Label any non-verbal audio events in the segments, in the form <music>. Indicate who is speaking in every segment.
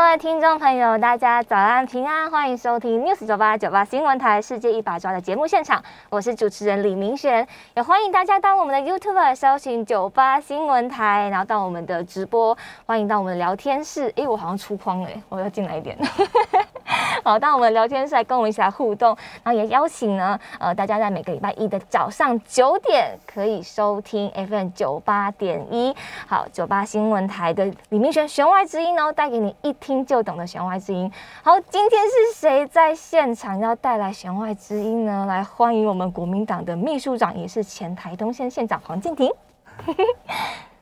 Speaker 1: 各位听众朋友，大家早安平安，欢迎收听 News 九八九八新闻台《世界一把抓》的节目现场，我是主持人李明璇，也欢迎大家到我们的 YouTube 搜寻九八新闻台，然后到我们的直播，欢迎到我们的聊天室。哎，我好像出框了，我要进来一点。<laughs> 好，到我们的聊天室来跟我们一起来互动，然后也邀请呢，呃，大家在每个礼拜一的早上九点可以收听 FM 九八点一，好，九八新闻台的李明璇弦外之音哦，带给你一听就懂的弦外之音。好，今天是谁在现场要带来弦外之音呢？来欢迎我们国民党的秘书长，也是前台东县县长黄建庭。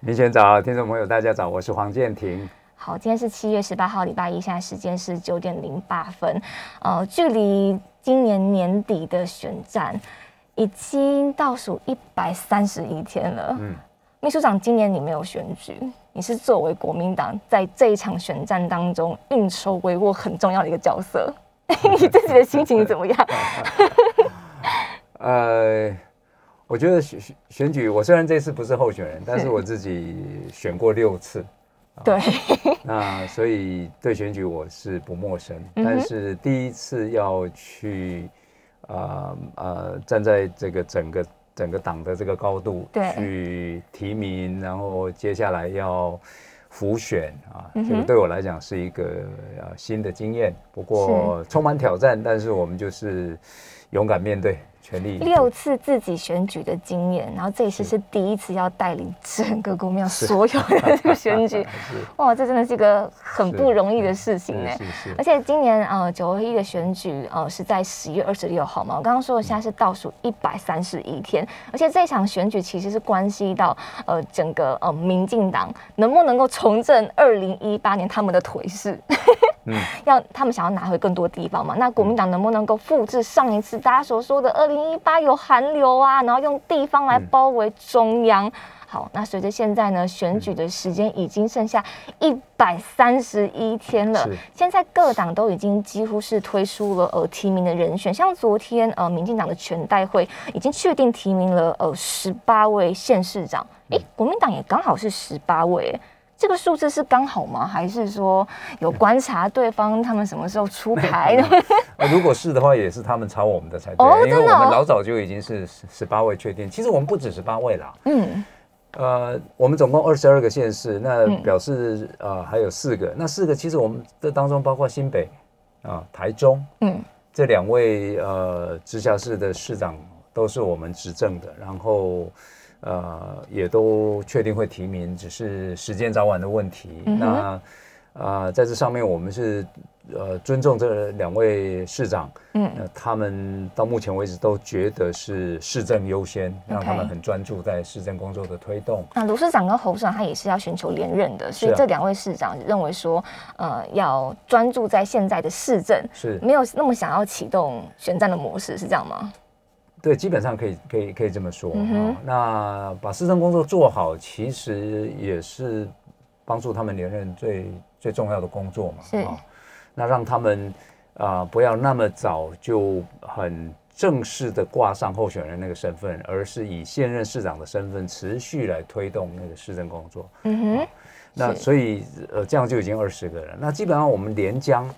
Speaker 2: 明轩早，听众朋友大家早，我是黄建庭。
Speaker 1: 好，今天是七月十八号，礼拜一，现在时间是九点零八分，呃，距离今年年底的选战已经倒数一百三十一天了。嗯，秘书长，今年你没有选举，你是作为国民党在这一场选战当中运筹帷幄很重要的一个角色，<laughs> 你自己的心情怎么样？<laughs>
Speaker 2: 呃，我觉得选选选举，我虽然这次不是候选人，但是我自己选过六次。<laughs>
Speaker 1: 对，
Speaker 2: 那所以对选举我是不陌生，
Speaker 1: 嗯
Speaker 2: 但是第一次要去，呃呃，站在这个整个整个党的这个高度
Speaker 1: 对。
Speaker 2: 去提名，然后接下来要浮选啊，这个对我来讲是一个呃新的经验，不过充满挑战，但是我们就是勇敢面对，全力
Speaker 1: 六次自己选举的经验，然后这一次是。第一次要带领整个国庙所有人的选举，<laughs> 哇，这真的是一个很不容易的事情呢。
Speaker 2: 是是
Speaker 1: 而且今年呃九合一的选举呃是在十月二十六号嘛，我刚刚说的现在是倒数一百三十一天，而且这场选举其实是关系到呃整个呃民进党能不能够重振二零一八年他们的颓势，
Speaker 2: 嗯。
Speaker 1: 要他们想要拿回更多地方嘛，那国民党能不能够复制上一次大家所说的二零一八有寒流啊，然后用地方来包围中央？好，那随着现在呢，选举的时间已经剩下一百三十一天了。现在各党都已经几乎是推出了呃提名的人选，像昨天呃民进党的全代会已经确定提名了呃十八位县市长，诶，国民党也刚好是十八位。诶这个数字是刚好吗？还是说有观察对方他们什么时候出牌呢？<laughs>
Speaker 2: 呃，如果是的话，也是他们抄我们的才对，
Speaker 1: 哦
Speaker 2: 因为我们老早就已经是十十八位确定。其实我们不止十八位啦，
Speaker 1: 嗯，
Speaker 2: 呃，我们总共二十二个县市，那
Speaker 1: 嗯
Speaker 2: 表示呃还有四个，那四个其实我们这当中包括新北啊、台中
Speaker 1: 嗯，
Speaker 2: 这两位呃直辖市的市长都是我们执政的，然后。呃，也都确定会提名，只是时间早晚的问题。那呃，在这上面，我们是呃尊重这两位市长，
Speaker 1: 嗯
Speaker 2: 那他们到目前为止都觉得是市政优先，让他们很专注在市政工作的推动。
Speaker 1: 那卢市长跟侯市长他也是要寻求连任的，所以这两位市长认为说，呃，要专注在现在的市政，
Speaker 2: 是
Speaker 1: 没有那么想要启动选战的模式，是这样吗？
Speaker 2: 对，基本上可以可以可以这么说、
Speaker 1: 嗯
Speaker 2: 哦那把市政工作做好，其实也是帮助他们连任最最重要的工作嘛。
Speaker 1: 是
Speaker 2: 哦那让他们啊、不要那么早就很正式的挂上候选人那个身份，而是以现任市长的身份持续来推动那个市政工作。
Speaker 1: 嗯哼，
Speaker 2: 那所以呃，这样就已经二十个人。那基本上我们连江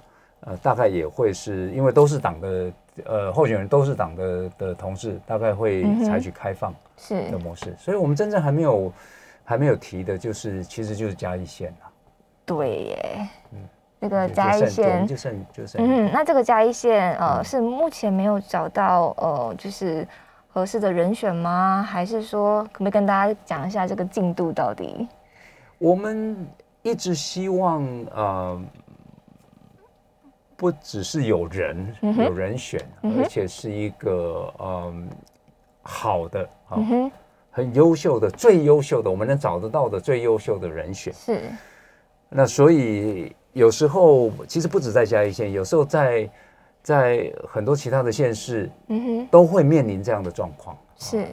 Speaker 2: 呃，大概也会是因为都是党的呃候选人都是党的的同事，大概会采取开放
Speaker 1: 是
Speaker 2: 的模式。所以我们真正还没有还没有提的，就是其实就是嘉义县啊，
Speaker 1: 对耶，这
Speaker 2: 就就
Speaker 1: 个嘉义
Speaker 2: 剩对
Speaker 1: 县
Speaker 2: 就剩就剩。
Speaker 1: 嗯，那这个嘉义县呃
Speaker 2: 嗯
Speaker 1: 是目前没有找到呃就是合适的人选吗？还是说可不可以跟大家讲一下这个进度到底？
Speaker 2: 我们一直希望呃，不只是有人、
Speaker 1: 嗯
Speaker 2: 有人选，
Speaker 1: 嗯
Speaker 2: 而且是一个嗯好的啊、
Speaker 1: 嗯，
Speaker 2: 很优秀的、最优秀的，我们能找得到的最优秀的人选。
Speaker 1: 是
Speaker 2: 那所以有时候其实不止在嘉义县，有时候在在很多其他的县市
Speaker 1: 嗯哼，
Speaker 2: 都会面临这样的状况。
Speaker 1: 是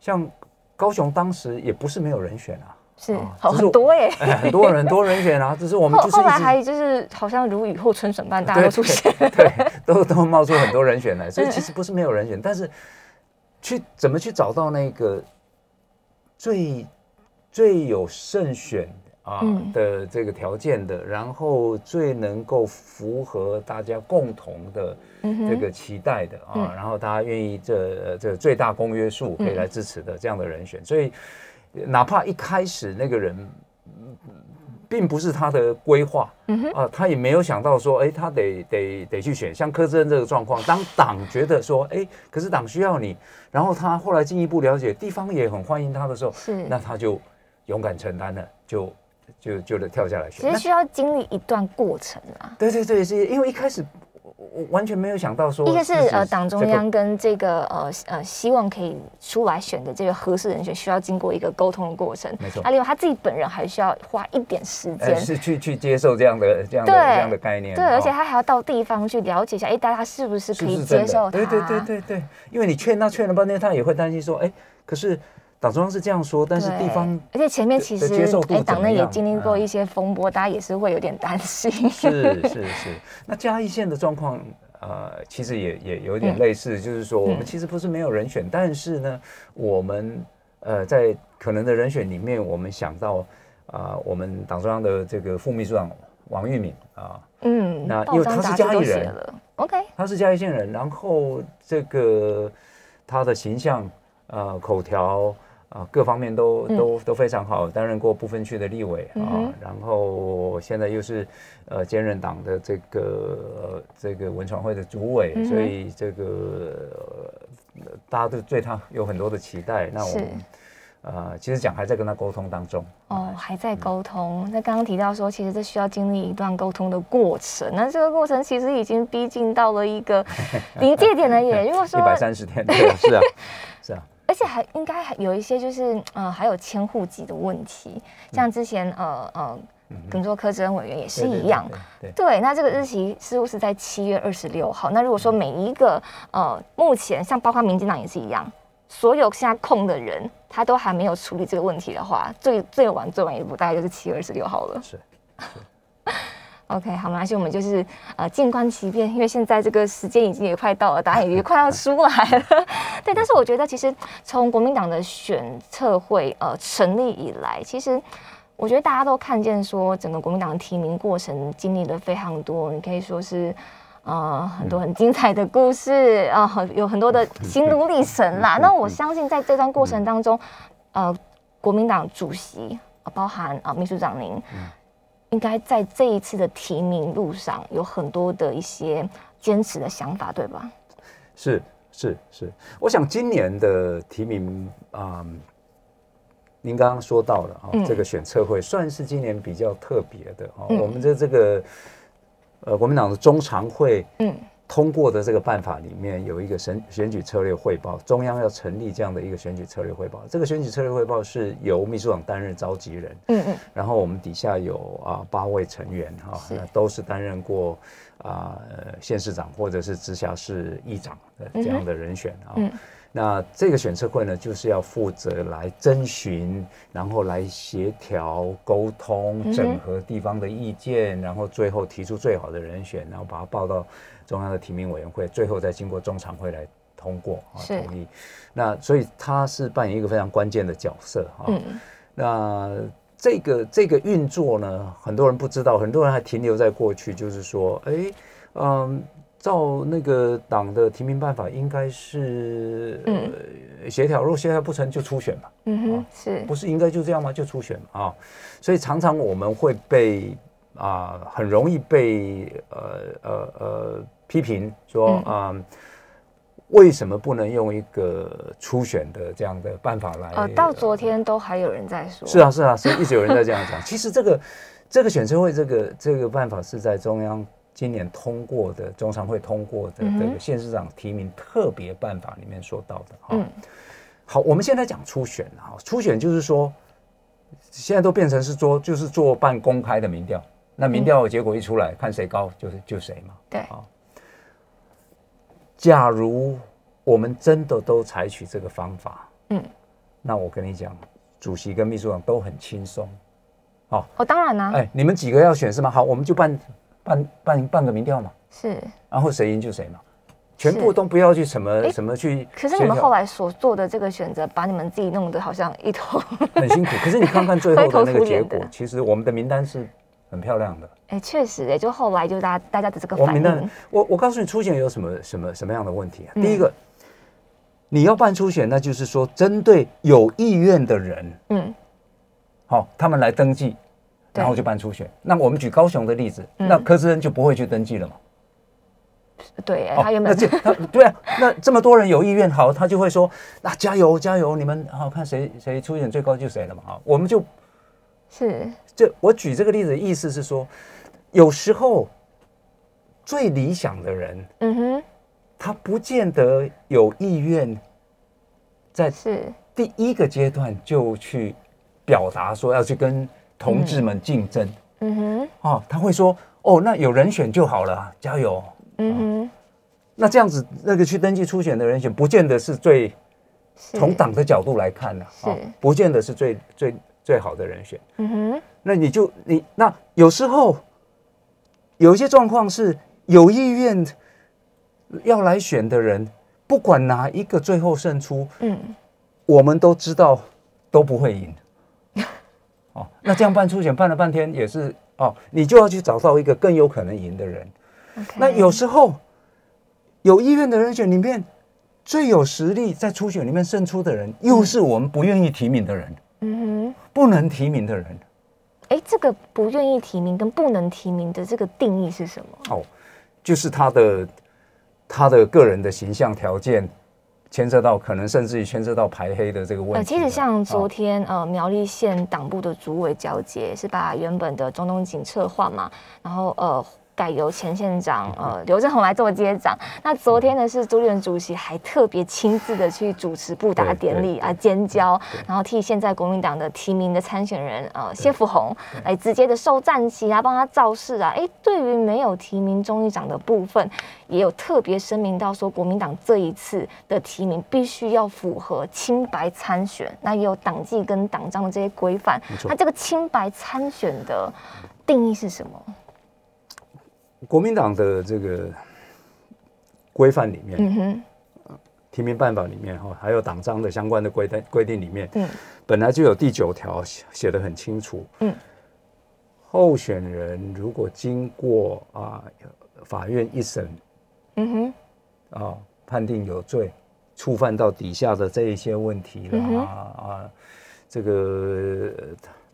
Speaker 2: 像高雄当时也不是没有人选啊，
Speaker 1: 是
Speaker 2: 啊
Speaker 1: 好很多哎。
Speaker 2: 哎很多人很多人选啊，只是我们
Speaker 1: 后后来还就是好像如雨后春笋般，大家都出现。
Speaker 2: 对，对都都冒出很多人选来，所以其实不是没有人选，但是去怎么去找到那个最最有胜选啊
Speaker 1: 嗯。
Speaker 2: 的这个条件的，然后最能够符合大家共同的这个期待的啊，
Speaker 1: 嗯。
Speaker 2: 然后大家愿意这呃这最大公约数可以
Speaker 1: 嗯。
Speaker 2: 来支持的这样的人选，所以哪怕一开始那个人。嗯并不是他的规划，啊，他也没有想到说，哎，他得得得去选，像柯志恩这个状况，当党觉得说，哎，可是党需要你，然后他后来进一步了解，地方也很欢迎他的时候，
Speaker 1: 是。
Speaker 2: 那他就勇敢承担了，就就就得跳下来选。那
Speaker 1: 其实需要经历一段过程啊。
Speaker 2: 对对对，是因为一开始我我完全没有想到说，
Speaker 1: 一个是呃党中央跟这个呃呃希望可以出来选的这个合适人选，需要经过一个沟通的过程。
Speaker 2: 没错
Speaker 1: 那另外他自己本人还需要花一点时
Speaker 2: 呃
Speaker 1: 间。
Speaker 2: 是去去接受这样的这样的这样的概念，
Speaker 1: 对，而且
Speaker 2: 哦
Speaker 1: 他还要到地方去了解一下，哎，大家是不是可以接受他？
Speaker 2: 对对对对对，因为你劝他劝了半天，他也会担心说，哎，可是党中央是这样说，但是地方
Speaker 1: 而且前面其实
Speaker 2: 的接受度
Speaker 1: 哎，党内也经历过
Speaker 2: 嗯。
Speaker 1: 一些风波，大家也是会有点担心。
Speaker 2: 是是是，那嘉义县的状况，呃，其实也也有点
Speaker 1: 嗯
Speaker 2: 类似，就是说我们
Speaker 1: 嗯。
Speaker 2: 其实不是没有人选，但是呢，我们呃在可能的人选里面，我们想到啊、我们党中央的这个副秘书长王玉敏啊，
Speaker 1: 嗯，
Speaker 2: 那因为他是嘉义人
Speaker 1: ，OK，
Speaker 2: 他是嘉义县人，然后这个他的形象、呃口条啊、各方面都
Speaker 1: 嗯
Speaker 2: 都都非常好，担任过部分区的立委啊
Speaker 1: 嗯，
Speaker 2: 然后现在又是呃兼任党的这个呃这个文传会的主委，
Speaker 1: 嗯
Speaker 2: 所以这个呃大家都对他有很多的期待。那我们呃其实讲还在跟他沟通当中。
Speaker 1: 哦，还在沟通。那刚刚提到说，其实这需要经历一段沟通的过程。那这个过程其实已经逼近到了一个临界点了耶。<laughs> 如果说
Speaker 2: 一，百三十天，对，是啊，<laughs> <laughs>
Speaker 1: 而且还应该还有一些就是呃，还有迁户籍的问题，像之前呃呃，耿作科志恩委员也是一样。
Speaker 2: 对，
Speaker 1: 那这个日期似乎是在七月二十六号。那如果说每一个呃，目前像包括民进党也是一样，所有现在空的人，他都还没有处理这个问题的话，最最晚最晚一步大概就是七月二十六号了。
Speaker 2: 是。
Speaker 1: OK，好，没关系，我们就是呃静观其变，因为现在这个时间已经也快到了，答案也快要出来了。<laughs> 对，但是我觉得其实从国民党的选测会呃成立以来，其实我觉得大家都看见说整个国民党提名过程经历了非常多，你可以说是。呃，很多很精彩的故事啊、有很多的心路历程啦。那我相信在这段过程当中，呃，国民党主席，呃包含啊、秘书长您，应该在这一次的提名路上有很多的一些坚持的想法，对吧？
Speaker 2: 是是是，我想今年的提名啊、您刚刚说到了啊、
Speaker 1: 嗯。
Speaker 2: 这个选测会算是今年比较特别的啊、
Speaker 1: 嗯。
Speaker 2: 我们的这个呃国民党的中常会
Speaker 1: 嗯
Speaker 2: 通过的这个办法里面有一个选选举策略汇报，中央要成立这样的一个选举策略汇报。这个选举策略汇报是由秘书长担任召集人，
Speaker 1: 嗯嗯，
Speaker 2: 然后我们底下有啊八位成员哈、都是担任过啊、呃县市长或者是直辖市议长的这样的人选啊。
Speaker 1: 嗯
Speaker 2: 那这个选测会呢，就是要负责来征询，然后来协调、沟通、整合地方的意见，然后最后提出最好的人选，然后把它报到中央的提名委员会，最后再经过中常会来通过啊同意。那所以他是扮演一个非常关键的角色啊。
Speaker 1: 嗯
Speaker 2: 那这个这个运作呢，很多人不知道，很多人还停留在过去，就是说，哎，嗯，照那个党的提名办法，应该是呃协调，如果协调不成就初选嘛，
Speaker 1: 嗯哼，是
Speaker 2: 不是应该就这样吗？就初选啊，所以常常我们会被啊、很容易被呃呃呃批评说
Speaker 1: 嗯
Speaker 2: 啊。为什么不能用一个初选的这样的办法来？
Speaker 1: 呃，到昨天都还有人在说，
Speaker 2: 是啊，是啊，是一直有人在这样讲。<laughs> 其实这个这个选车会这个这个办法是在中央今年通过的中常会通过的这个县市长提名特别办法里面说到的。哈、
Speaker 1: 嗯
Speaker 2: 好，我们现在讲初选啊，初选就是说现在都变成是做就是做办公开的民调，那民调结果一出来，看谁高就是就谁嘛。
Speaker 1: 对
Speaker 2: 啊，假如我们真的都采取这个方法，
Speaker 1: 嗯，
Speaker 2: 那我跟你讲，主席跟秘书长都很轻松。
Speaker 1: 哦，当然啦、
Speaker 2: 哎，你们几个要选是吗？好，我们就办办办办个民调嘛，
Speaker 1: 是。
Speaker 2: 然后谁赢就谁嘛，全部都不要去什么
Speaker 1: 哎
Speaker 2: 什么去。
Speaker 1: 可是你们后来所做的这个选择，把你们自己弄得好像一头，
Speaker 2: 很辛苦，可是你看看最后的那个结果，<laughs> 其实我们的名单是很漂亮的。
Speaker 1: 哎，确实，哎，就后来就大家大家的这个反应，，
Speaker 2: 我我告诉你，初选有什么什么什么样的问题啊？
Speaker 1: 嗯
Speaker 2: 第一个，你要办初选，那就是说针对有意愿的人，
Speaker 1: 嗯，
Speaker 2: 好、他们来登记，然后就办初选。那我们举高雄的例子，
Speaker 1: 嗯
Speaker 2: 那柯志恩就不会去登记了嘛？
Speaker 1: 对，他原本
Speaker 2: 那这他 <laughs> 对啊，那这么多人有意愿，好，他就会说，那加油加油，你们好看谁谁初选最高就谁了嘛？好，我们就是这我举这个例子的意思是说，有时候最理想的人，
Speaker 1: 嗯哼，
Speaker 2: 他不见得有意愿在
Speaker 1: 是，
Speaker 2: 第一个阶段就去表达说要去跟同志们竞争。
Speaker 1: 嗯哼，
Speaker 2: 哦，他会说哦，那有人选就好了啊，加油。
Speaker 1: 嗯哼，
Speaker 2: 那这样子，那个去登记初选的人选，不见得是最
Speaker 1: 是。
Speaker 2: 从，党的角度来看呢、
Speaker 1: 是。
Speaker 2: 不见得是最最最好的人选。
Speaker 1: 嗯哼，
Speaker 2: 那你就你那有时候有一些状况是有意愿要来选的人，不管哪一个最后胜出，
Speaker 1: 嗯，
Speaker 2: 我们都知道都不会赢。<laughs> 哦，那这样办初选办了半天也是哦，你就要去找到一个更有可能赢的人。那有时候有意愿的人选里面，最有实力在初选里面胜出的人，又是我们不愿意提名的人，
Speaker 1: 嗯哼，
Speaker 2: 不能提名的人。
Speaker 1: 哎，这个不愿意提名跟不能提名的这个定义是什么？
Speaker 2: 哦，就是他的他的个人的形象条件，牵涉到可能甚至于牵涉到排黑的这个问题。
Speaker 1: 呃，其实像昨
Speaker 2: 哦
Speaker 1: 天、呃苗栗县党部的主委交接，是把原本的中东警策划嘛，然后呃。改由前县长呃刘正宏来做接掌。那昨天呢是朱立伦主席还特别亲自的去主持布达典礼啊尖交，然后替现在国民党的提名的参选人呃谢富宏来直接的受战旗啊，帮他造势啊。哎，对于没有提名中议长的部分，也有特别声明到说，国民党这一次的提名必须要符合清白参选，那也有党纪跟党章的这些规范。那这个清白参选的定义是什么？
Speaker 2: 国民党的这个规范里面，
Speaker 1: 嗯哼，
Speaker 2: 提名办法里面哈，还有党章的相关的规定规定里面，
Speaker 1: 嗯
Speaker 2: 本来就有第九条写写的很清楚，
Speaker 1: 嗯，
Speaker 2: 候选人如果经过啊法院一审
Speaker 1: 嗯哼，
Speaker 2: 啊判定有罪，触犯到底下的这一些问题啦、
Speaker 1: 嗯
Speaker 2: 啊，这个呃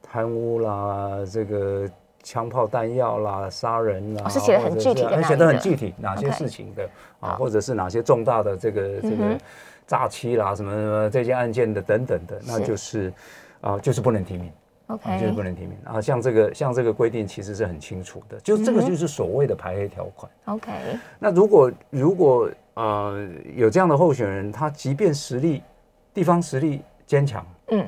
Speaker 2: 贪污啦，这个枪炮弹药啦，杀人啦，
Speaker 1: 写的很具体的哪
Speaker 2: 是哎写的很具体，哪些
Speaker 1: OK
Speaker 2: 事情的啊，或者是哪些重大的这个这个
Speaker 1: 嗯哼。
Speaker 2: 诈欺啦，什么什么这些案件的等等的，那就是啊，就是不能提名。啊，就是不能提名。啊！像这个，像这个规定其实是很清楚的，就这个就是所谓的排黑条款。
Speaker 1: OK，
Speaker 2: 那如果如果呃有这样的候选人，他即便实力地方实力坚强，
Speaker 1: 嗯，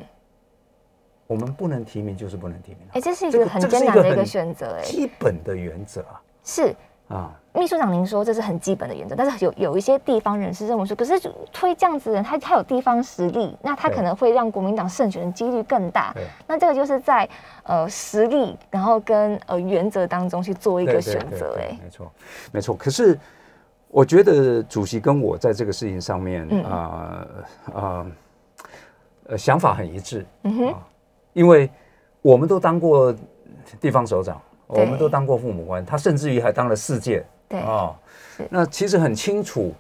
Speaker 2: 我们不能提名就是不能提名啊，
Speaker 1: 哎，这是一
Speaker 2: 这个
Speaker 1: 很艰难的一个选择，哎，
Speaker 2: 基本的原则啊
Speaker 1: 是。
Speaker 2: 啊，
Speaker 1: 秘书长，您说这是很基本的原则，但是有有一些地方人士认为说，可是推这样子的人，他他有地方实力，那他可能会让国民党胜选的几率更大。
Speaker 2: 对，
Speaker 1: 那这个就是在呃实力，然后跟呃原则当中去做一个选择。哎，
Speaker 2: 对没错没错。可是我觉得主席跟我在这个事情上面
Speaker 1: 嗯
Speaker 2: 啊啊呃想法很一致，
Speaker 1: 嗯哼，
Speaker 2: 啊，因为我们都当过地方首长，我
Speaker 1: 对
Speaker 2: 们都当过父母官，他甚至于还当了世界
Speaker 1: 对，
Speaker 2: 啊
Speaker 1: 是。
Speaker 2: 那其实很清楚，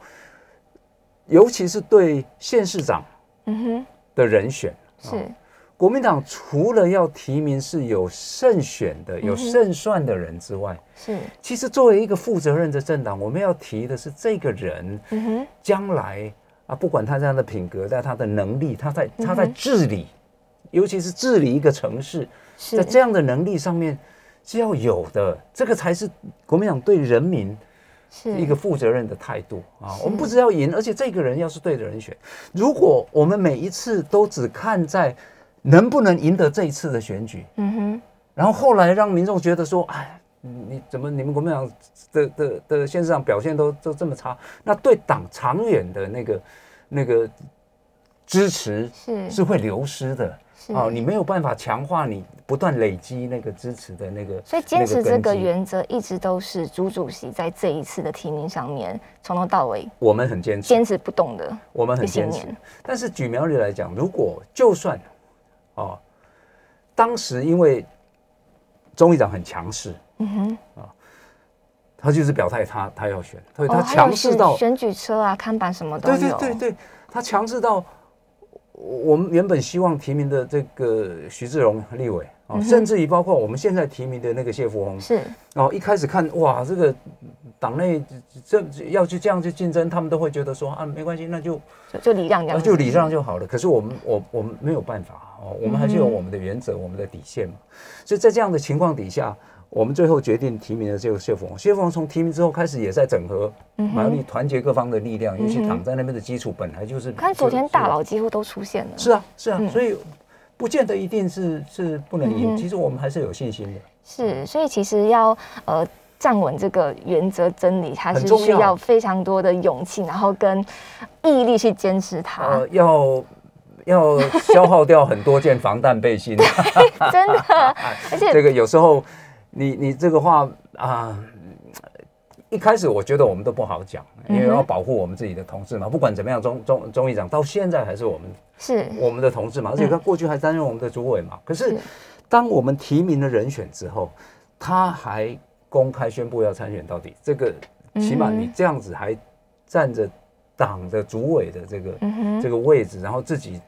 Speaker 2: 尤其是对县市长
Speaker 1: 嗯哼，
Speaker 2: 的人选，
Speaker 1: 是，
Speaker 2: 国民党除了要提名是有胜选的、有胜算的人之外，
Speaker 1: 是，
Speaker 2: 其实作为一个负责任的政党，我们要提的是这个人
Speaker 1: 嗯哼，
Speaker 2: 将来啊，不管他这样的品格，在他的能力，他在
Speaker 1: 嗯
Speaker 2: 他在治理，尤其是治理一个城市，在，这样的能力上面是要有的，这个才是国民党对人民
Speaker 1: 是
Speaker 2: 一个负责任的态度啊。我们不只要赢，而且这个人要是对的人选。如果我们每一次都只看在能不能赢得这一次的选举，
Speaker 1: 嗯哼，
Speaker 2: 然后后来让民众觉得说，哎，你怎么你们国民党的的的现实上表现都都这么差？那对党长远的那个那个支持
Speaker 1: 是
Speaker 2: 是会流失的。哦，你没有办法强化你不断累积那个支持的那个，
Speaker 1: 所以坚持这个原则一直都是朱主席在这一次的提名上面从头到尾，
Speaker 2: 我们很坚持，
Speaker 1: 坚持不动的，
Speaker 2: 我们很坚持。但是举苗栗来讲，如果就算哦，当时因为钟议长很强势，嗯哼，啊，他就是表态他他要选，所以他强势到
Speaker 1: 选举车啊、看板什么都有，
Speaker 2: 对对对对，他强势到。我们原本希望提名的这个徐志荣立委啊，甚至于包括我们现在提名的那个谢富宏，
Speaker 1: 是
Speaker 2: 哦，一开始看哇，这个党内这要去这样去竞争，他们都会觉得说啊，没关系，那就
Speaker 1: 就礼让
Speaker 2: 就礼让就好了。可是我们我我们没有办法哦，我们还是有我们的原则，我们的底线嘛。所以在这样的情况底下。我们最后决定提名的这个谢凤谢凤从提名之后开始也在整合，马力团结各方的力量，尤其党在那边的基础本来就是。
Speaker 1: 看昨天大佬几乎都出现了。
Speaker 2: 是啊，是啊，所以不见得一定是是不能赢，其实我们还是有信心的。
Speaker 1: 是，所以其实要呃站稳这个原则真理，还是需要非常多的勇气，然后跟毅力去坚持它。呃，
Speaker 2: 要要消耗掉很多件防弹背心，<laughs>
Speaker 1: 真的，<laughs> 而且
Speaker 2: 这个有时候。你你这个话啊，一开始我觉得我们都不好讲，因为要保护我们自己的同志嘛。不管怎么样，钟钟钟议长到现在还是我们
Speaker 1: 是
Speaker 2: 我们的同志嘛，而且他过去还担任我们的主委嘛。可是当我们提名了人选之后，他还公开宣布要参选到底，这个起码你这样子还站着党的主委的这个这个位置，然后自己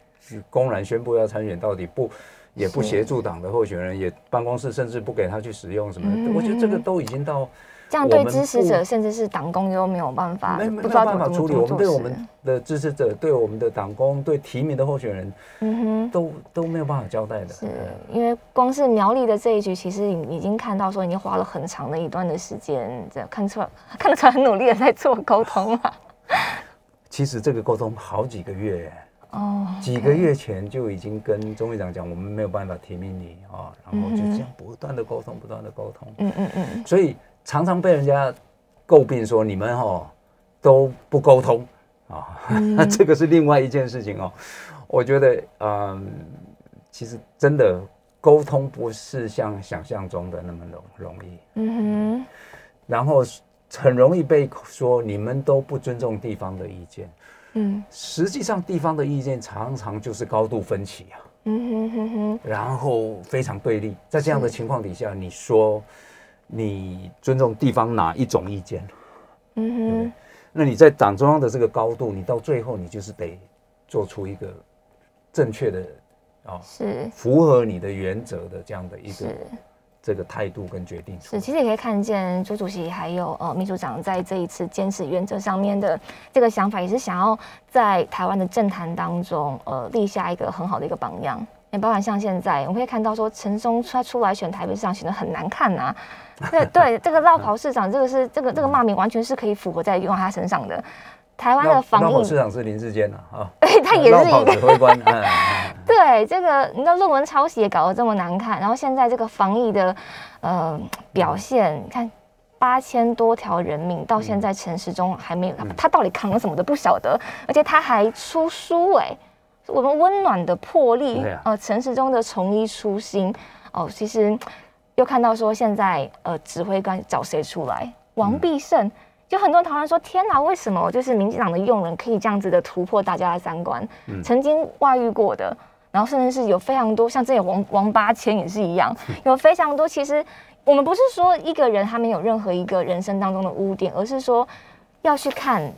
Speaker 2: 公然宣布要参选到底不。也不协助党的候选人，也办公室甚至不给他去使用什么，我觉得这个都已经到
Speaker 1: 这样对支持者甚至是党工又没有办法，
Speaker 2: 没没办法处理。我们对我们的支持者、对我们的党工、对提名的候选人，嗯哼，都都没有办法交代的。
Speaker 1: 是因为光是苗栗的这一局，其实已经看到说已经花了很长的一段的时间，这看出来看得出来很努力的在做沟通嘛。<laughs>
Speaker 2: 其实这个沟通好几个月。哦，几个月前就已经跟钟会长讲，我们没有办法提名你啊，然后就这样不断的沟通，不断的沟通。嗯嗯嗯。所以常常被人家诟病说你们哦都不沟通啊，那 <laughs> 这个是另外一件事情哦。我觉得嗯，其实真的沟通不是像想象中的那么容容易。嗯哼。然后很容易被说你们都不尊重地方的意见。嗯，实际上地方的意见常常就是高度分歧啊，嗯哼哼哼，然后非常对立，在这样的情况底下，你说你尊重地方哪一种意见？嗯哼，那你在党中央的这个高度，你到最后你就是得做出一个正确的啊，
Speaker 1: 是。
Speaker 2: 符合你的原则的这样的一个。这个态度跟决定
Speaker 1: 是，其实也可以看见朱主席还有呃秘书长在这一次坚持原则上面的这个想法，也是想要在台湾的政坛当中呃立下一个很好的一个榜样。也包含像现在，我们可以看到说陈松他出来选台北市长，显得很难看呐。<laughs> 对对，这个绕跑市长，这个是这个这个骂名完全是可以符合在用他身上的。台湾的防疫
Speaker 2: 市长是林志坚啊，<laughs>
Speaker 1: 对他也是一个
Speaker 2: 指挥官。<laughs>
Speaker 1: 对这个，你知道论文抄袭也搞得这么难看，然后现在这个防疫的呃表现，你看八千多条人命，到现在陈时中还没有，他到底扛了什么都不晓得，而且他还出书哎，我们温暖的魄力，呃，陈时中的从医初心哦，其实又看到说现在呃指挥官找谁出来，王必胜。就很多人讨论说：“天哪，为什么就是民进党的用人可以这样子的突破大家的三观？曾经外遇过的，然后甚至是有非常多像这些王王八千也是一样，有非常多。其实我们不是说一个人他没有任何一个人生当中的污点，而是说要去看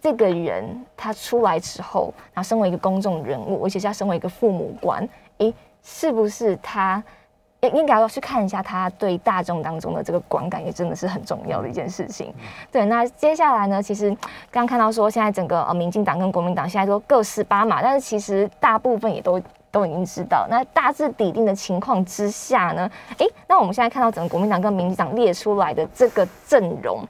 Speaker 1: 这个人他出来之后，然后身为一个公众人物，而且是要身为一个父母官，诶，是不是他？”应该要去看一下他对大众当中的这个观感，也真的是很重要的一件事情。<laughs> 对，那接下来呢？其实刚刚看到说，现在整个呃，民进党跟国民党现在都各十八码，但是其实大部分也都都已经知道。那大致底定的情况之下呢？哎，那我们现在看到整个国民党跟民进党列出来的这个阵容，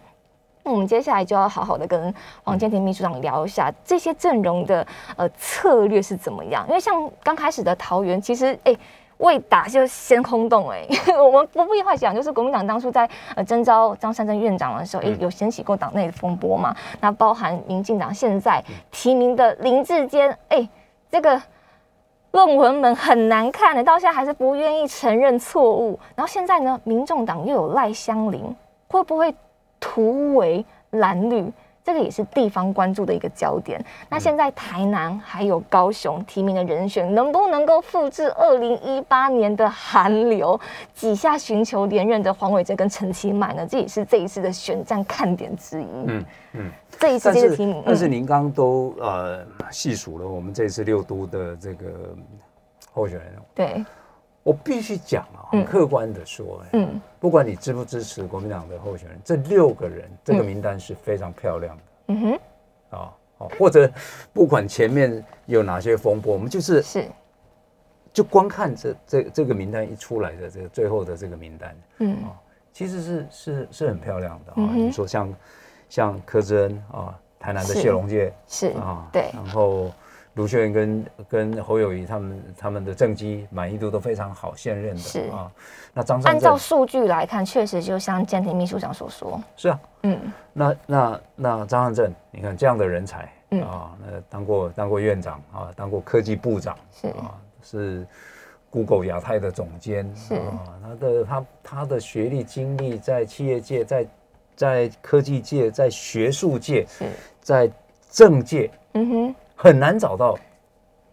Speaker 1: 那我们接下来就要好好的跟黄建庭秘书长聊一下这些阵容的呃策略是怎么样。因为像刚开始的桃园，其实哎。未打就先轰动哎，<laughs> 我们不必幻想，就是国民党当初在呃征召张善政院长的时候，哎，有掀起过党内的风波嘛？那包含民进党现在提名的林志坚，哎，这个论文们很难看的，到现在还是不愿意承认错误。然后现在呢，民众党又有赖香林，会不会突围蓝绿？这个也是地方关注的一个焦点。那现在台南还有高雄提名的人选，能不能够复制二零一八年的韩流，几下寻求连任的黄伟哲跟陈其迈呢？这也是这一次的选战看点之一。嗯嗯，这一次这个提名，
Speaker 2: 但是您刚都呃细数了我们这次六都的这个候选人，
Speaker 1: 对。
Speaker 2: 我必须讲啊，很客观的说，嗯，不管你支不支持国民党的候选人，这六个人这个名单是非常漂亮的，嗯。哼，啊，好，或者不管前面有哪些风波，我们就是。是，就光看这这这个名单一出来的这个最后的这个名单，嗯。啊，其实是是是很漂亮的啊。你说像像柯志恩啊，台南的谢龙介
Speaker 1: 是。啊，对，
Speaker 2: 然后。卢秀燕跟跟侯友谊他们他们的政绩满意度都非常好，现任的
Speaker 1: 是。啊。
Speaker 2: 那张
Speaker 1: 按照数据来看，确实就像监庭秘书长所说，
Speaker 2: 是啊，嗯。那那那张汉正，你看这样的人才啊，那当过当过院长啊，当过科技部长是。啊，是 Google 亚太的总监是。啊，他的他他的学历经历在企业界，在在科技界，在学术界，在政界，嗯哼。很难找到。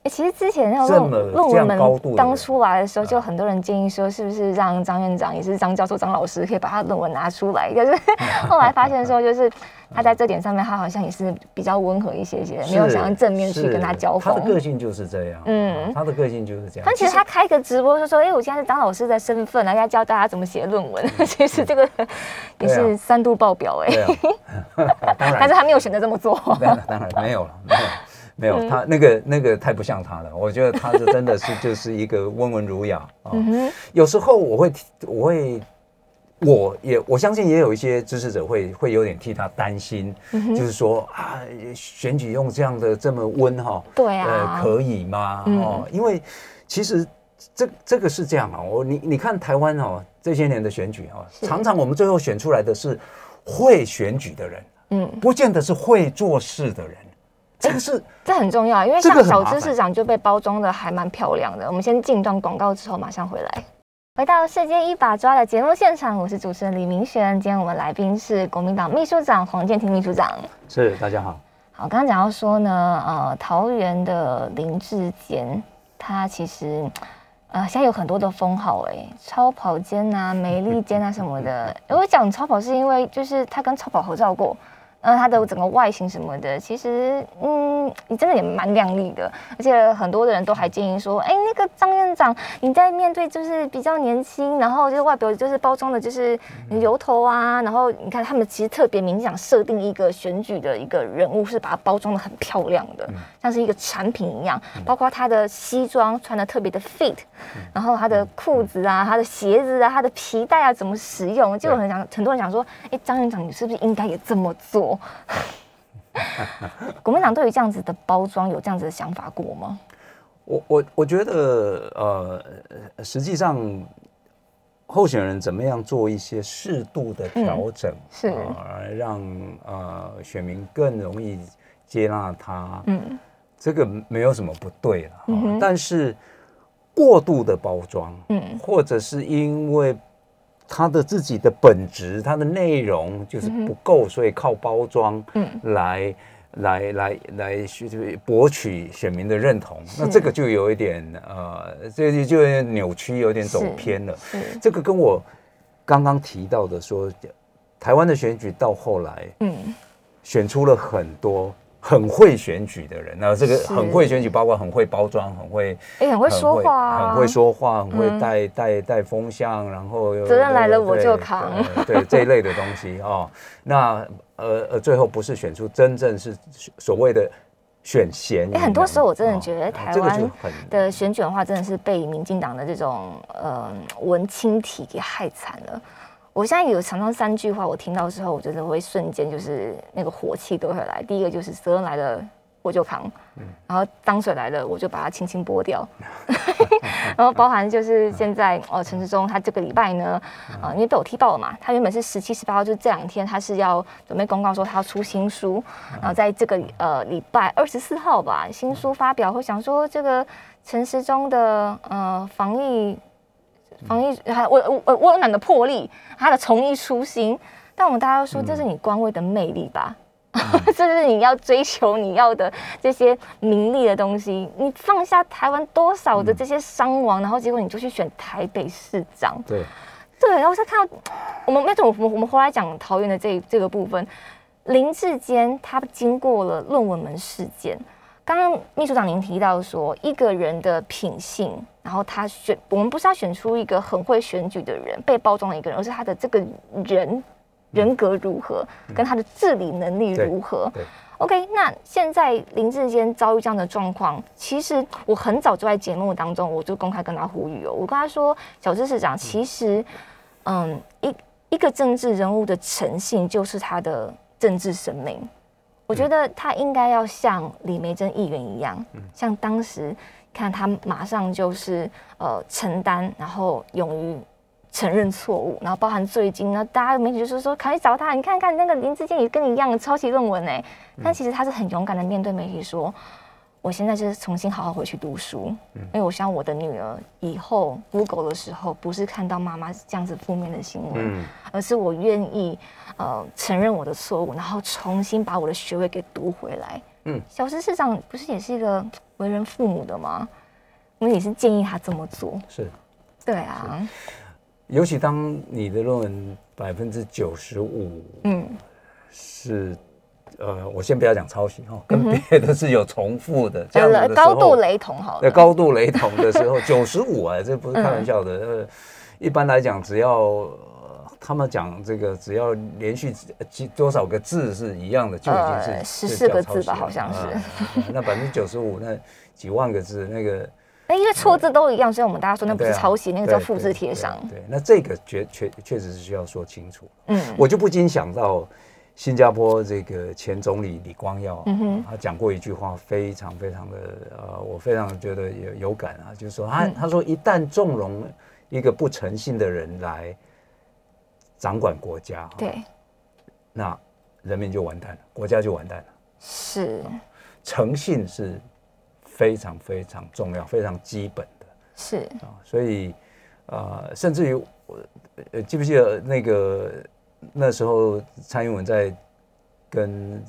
Speaker 1: 哎，其实之前那个论论文们刚出来的时候，就很多人建议说，是不是让张院长也是张教授、张老师可以把他论文拿出来？可是 <laughs> 后来发现说，就是他在这点上面，他好像也是比较温和一些些，没有想要正面去跟他交锋。
Speaker 2: 他的个性就是这样，嗯，他的个性就是这样。
Speaker 1: 但其实他开个直播就说：“哎，我现在是张老师的身份，来要教大家怎么写论文。<laughs> ”其实这个也是三度爆表哎，但 <laughs> 是他没有选择这么做。
Speaker 2: 当然没有了，没有。没有他那个那个太不像他了，<laughs> 我觉得他是真的是 <laughs> 就是一个温文儒雅啊。有时候我会我会我也我相信也有一些支持者会会有点替他担心，就是说啊选举用这样的这么温哈，
Speaker 1: 对啊，
Speaker 2: 可以吗？哦，因为其实这这个是这样啊，我你你看台湾哦这些年的选举啊，常常我们最后选出来的是会选举的人，嗯，不见得是会做事的人。这个是
Speaker 1: 这很重要，因为像小知市长就被包装的还蛮漂亮的。我们先进段广告之后马上回来。回到世界一把抓的节目现场，我是主持人李明璇。今天我们来宾是国民党秘书长黄建庭秘书长。
Speaker 2: 是，大家好。
Speaker 1: 好，刚刚讲到说呢，呃，桃园的林志坚，他其实呃现在有很多的封号，哎，超跑坚啊、美利坚啊什么的。<laughs> 我讲超跑是因为就是他跟超跑合照过。呃，它的整个外形什么的，其实，嗯，你真的也蛮靓丽的，而且很多的人都还建议说，哎，那个张院长，你在面对就是比较年轻，然后就是外表就是包装的就是油头啊，然后你看他们其实特别明显设定一个选举的一个人物，是把它包装的很漂亮的，像是一个产品一样，包括他的西装穿的特别的 fit，然后他的裤子啊，他的鞋子啊，他的皮带啊怎么使用，就很想很多人想说，哎，张院长你是不是应该也这么做？<laughs> 国民党对于这样子的包装有这样子的想法过吗？
Speaker 2: 我我我觉得呃，实际上候选人怎么样做一些适度的调整，
Speaker 1: 是
Speaker 2: 让呃选民更容易接纳他，嗯，这个没有什么不对了，但是过度的包装，嗯，或者是因为。它的自己的本质，它的内容就是不够，所以靠包装嗯来来来来去博取选民的认同。那这个就有一点呃，这就就有点扭曲，有点走偏了。这个跟我刚刚提到的说，台湾的选举到后来，嗯，选出了很多。很会选举的人，那这个很会选举，包括很会包装，很会，
Speaker 1: 哎，很会说话，
Speaker 2: 很会说话，很会带带带风向，然后
Speaker 1: 责任来了我就扛，<laughs>
Speaker 2: 对这一类的东西哦。那呃呃，最后不是选出真正是所谓的选贤。
Speaker 1: 哎，很多时候我真的觉得台湾的选举的话，真的是被民进党的这种呃文青体给害惨了。我现在有常常三句话，我听到之后，我觉得会瞬间就是那个火气都会来。第一个就是责任来了我就扛，然后脏水来了我就把它轻轻拨掉。<laughs> 然后包含就是现在哦，陈志忠他这个礼拜呢，呃，因为被我踢爆了嘛，他原本是十七、十八号，就是这两天他是要准备公告说他要出新书，然后在这个呃礼拜二十四号吧，新书发表，会想说这个陈时中的呃防疫防疫还我我温暖的魄力，他的从一初心，但我们大家都说这是你官位的魅力吧。<laughs> 这是你要追求你要的这些名利的东西，你放下台湾多少的这些伤亡，然后结果你就去选台北市长。
Speaker 2: 对，
Speaker 1: 对。然后再看到我们那种，我们我们回来讲桃园的这这个部分，林志坚他经过了论文门事件。刚刚秘书长您提到说，一个人的品性，然后他选我们不是要选出一个很会选举的人，被包装的一个人，而是他的这个人。人格如何，跟他的治理能力如何？OK，那现在林志坚遭遇这样的状况，其实我很早就在节目当中，我就公开跟他呼吁哦，我跟他说，小志市长，其实，嗯，一一个政治人物的诚信就是他的政治生命，我觉得他应该要像李梅珍议员一样，像当时看他马上就是呃承担，然后勇于。承认错误，然后包含最近呢，大家媒体就是说，可以找他，你看看那个林志坚也跟你一样的抄袭论文呢。但其实他是很勇敢的面对媒体说，我现在就是重新好好回去读书，因为我希望我的女儿以后 Google 的时候，不是看到妈妈这样子负面的新闻，而是我愿意呃承认我的错误，然后重新把我的学位给读回来。嗯，小石市长不是也是一个为人父母的吗？我们也是建议他这么做。
Speaker 2: 是，
Speaker 1: 对啊。
Speaker 2: 尤其当你的论文百分之九十五，嗯，是，呃，我先不要讲抄袭哈，跟别的是有重复的，这样的
Speaker 1: 高度雷同哈，
Speaker 2: 在高度雷同的时候，<laughs> 九十五啊，这不是开玩笑的。呃，一般来讲，只要他们讲这个，只要连续几多少个字是一样的，就已经
Speaker 1: 是十四个字吧，好像是。
Speaker 2: 那百分之九十五，那几万个字，那个。<laughs>
Speaker 1: 哎，因为错字都一样，所以我们大家说那不是抄袭，那个叫复制贴上。
Speaker 2: 对，那这个确确确实是需要说清楚。嗯，我就不禁想到新加坡这个前总理李光耀，他讲过一句话，非常非常的呃，我非常觉得有有感啊，就是说他他说一旦纵容一个不诚信的人来掌管国家，
Speaker 1: 对，
Speaker 2: 那人民就完蛋了，国家就完蛋了。
Speaker 1: 是，
Speaker 2: 诚信是。非常非常重要，非常基本的，
Speaker 1: 是。
Speaker 2: 啊，所以呃，甚至于我呃，记不记得那个那时候蔡英文在跟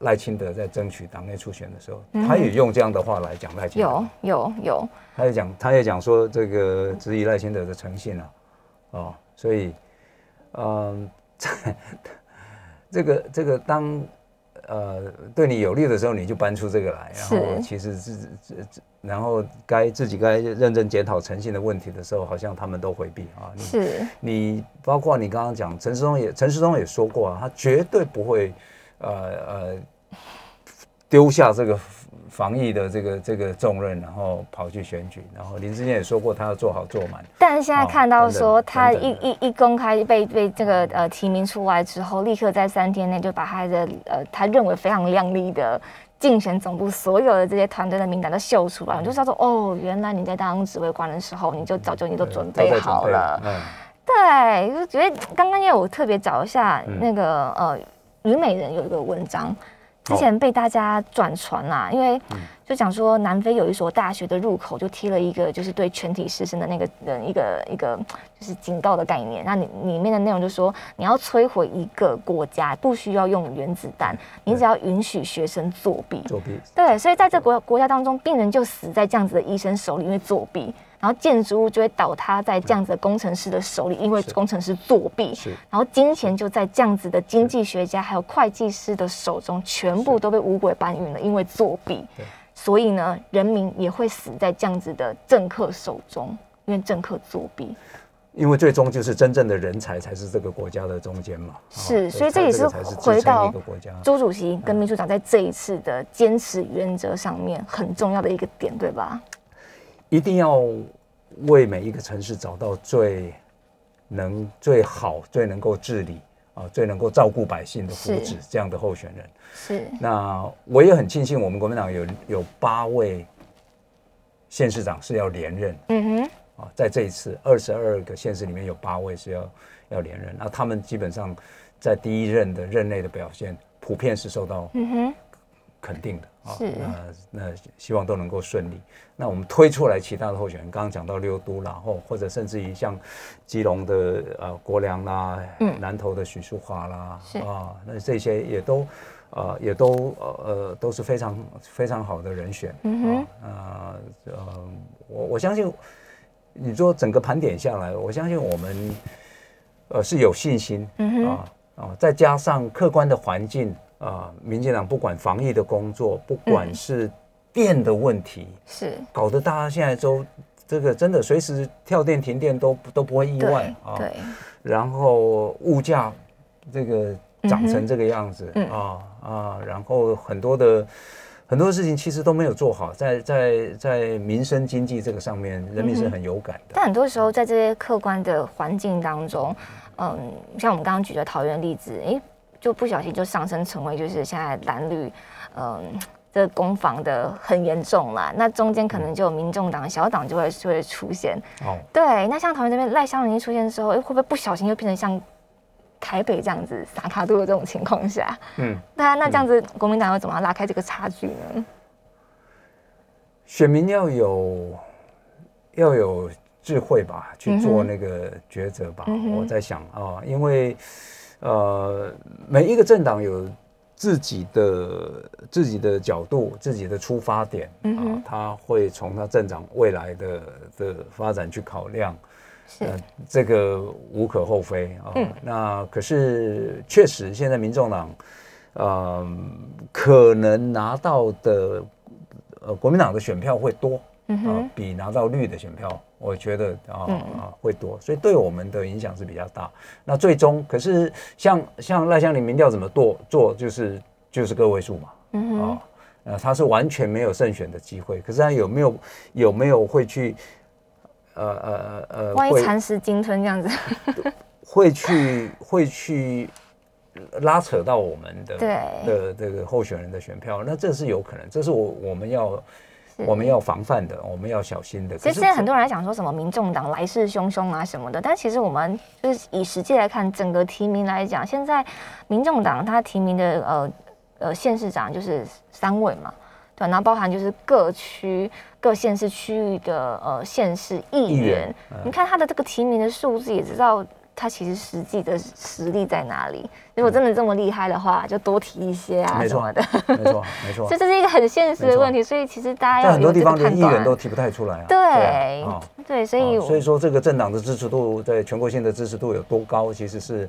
Speaker 2: 赖清德在争取党内初选的时候，他也用这样的话来讲赖清
Speaker 1: 德，有有有，
Speaker 2: 他也讲，他也讲说这个质疑赖清德的诚信啊，哦，所以嗯，<laughs> 这个这个当。呃，对你有利的时候，你就搬出这个来，然后其实是这这，然后该自己该认真检讨诚信的问题的时候，好像他们都回避啊。
Speaker 1: 是，
Speaker 2: 你包括你刚刚讲陈世忠也，陈世忠也说过啊，他绝对不会，呃呃，丢下这个。防疫的这个这个重任，然后跑去选举，然后林志坚也说过他要做好做满。
Speaker 1: 但是现在看到说他一一一公开被被这个呃提名出来之后，立刻在三天内就把他的呃他认为非常亮丽的竞选总部所有的这些团队的名单都秀出来，我就知道说哦，原来你在当指挥官的时候，你就早就你都准备好了。对，就觉得刚刚因为我特别找一下那个呃虞美人有一个文章。之前被大家转传啦，因为就讲说南非有一所大学的入口就贴了一个就是对全体师生的那个人一个一个就是警告的概念，那你里面的内容就说你要摧毁一个国家不需要用原子弹，你只要允许学生作弊。
Speaker 2: 作弊。
Speaker 1: 对，所以在这国国家当中，病人就死在这样子的医生手里，因为作弊。然后建筑物就会倒塌在这样子的工程师的手里，因为工程师作弊。是。然后金钱就在这样子的经济学家还有会计师的手中，全部都被五鬼搬运了，因为作弊。所以呢，人民也会死在这样子的政客手中，因为政客作弊。
Speaker 2: 因为最终就是真正的人才才是这个国家的中间嘛。
Speaker 1: 是，所以这也是回到周主席跟秘书长在这一次的坚持原则上面很重要的一个点，对吧？
Speaker 2: 一定要为每一个城市找到最能、最好、最能够治理啊、最能够照顾百姓的福祉这样的候选人。
Speaker 1: 是。
Speaker 2: 那我也很庆幸，我们国民党有有八位县市长是要连任。
Speaker 1: 嗯哼，
Speaker 2: 啊，在这一次二十二个县市里面有八位是要要连任，那他们基本上在第一任的任内的表现，普遍是受到
Speaker 1: 嗯哼，
Speaker 2: 肯定的那那希望都能够顺利。那我们推出来其他的候选人，刚刚讲到六都啦，或或者甚至于像基隆的呃国良啦，
Speaker 1: 嗯
Speaker 2: 南投的许淑华啦，
Speaker 1: 是
Speaker 2: 啊，那这些也都呃也都呃呃都是非常非常好的人选
Speaker 1: 嗯哼
Speaker 2: 啊。呃呃，我我相信你说整个盘点下来，我相信我们呃是有信心啊啊，再加上客观的环境啊，民进党不管防疫的工作，不管
Speaker 1: 嗯
Speaker 2: 是电的问题，
Speaker 1: 是，
Speaker 2: 搞得大家现在都这个真的随时跳电停电都都不会意外啊。
Speaker 1: 对对，
Speaker 2: 然后物价这个涨成这个样子、
Speaker 1: 嗯
Speaker 2: 啊啊，然后很多的很多事情其实都没有做好，在在在民生经济这个上面，人民是很有感的。
Speaker 1: 但很多时候在这些客观的环境当中，嗯，像我们刚刚举的桃园例子，诶，就不小心就上升成为就是现在蓝绿，嗯。这个攻防的很严重啦，那中间可能就有民众党小党就会就会出现，
Speaker 2: 哦，
Speaker 1: 对，那像桃园这边赖香林一出现之后，诶，会不会不小心又变成像台北这样子撒卡度的这种情况下？
Speaker 2: 嗯，
Speaker 1: 那那这样子国民党要怎么样拉开这个差距呢？
Speaker 2: 选民要有要有智慧吧，去做那个抉择吧。
Speaker 1: 嗯
Speaker 2: 我在想啊，因为呃，每一个政党有自己的自己的角度、自己的出发点啊，他会从他政党未来的的发展去考量。
Speaker 1: 是，
Speaker 2: 呃，这个无可厚非啊。
Speaker 1: 嗯
Speaker 2: 那可是确实，现在民众党，呃，可能拿到的呃国民党的选票会多啊、比拿到绿的选票，我觉得啊啊、
Speaker 1: 嗯
Speaker 2: 会多，所以对我们的影响是比较大。那最终，可是像像赖香林民调怎么做做，就是就是个位数嘛
Speaker 1: 嗯哼，
Speaker 2: 啊。呃，他是完全没有胜选的机会，可是他有没有有没有会去，呃呃呃，
Speaker 1: 万一
Speaker 2: 会
Speaker 1: 蚕食鲸吞这样子，<laughs>
Speaker 2: 会去会去拉扯到我们的
Speaker 1: 对
Speaker 2: 的这个候选人的选票，那这是有可能，这是我我们要我们要防范的，我们要小心的。
Speaker 1: 其实现在很多人在讲说什么民众党来势汹汹啊什么的，但其实我们就是以实际来看，整个提名来讲，现在民众党他提名的呃呃县市长就是三位嘛，对，然后包含就是各区各县市区域的呃县市议
Speaker 2: 议员
Speaker 1: 你看他的这个提名的数字，也知道他其实实际的实力在哪里。如果真的这么厉害的话，就多提一些啊
Speaker 2: 没错
Speaker 1: 什么的。
Speaker 2: 没错 <laughs> 没错
Speaker 1: 所以，这是一个很现实的问题，所以其实大家
Speaker 2: 在很多地方连议员。都提不太出来啊。
Speaker 1: 对
Speaker 2: 啊
Speaker 1: 对，所以
Speaker 2: 啊所以说这个政党的支持度在全国性的支持度有多高，其实是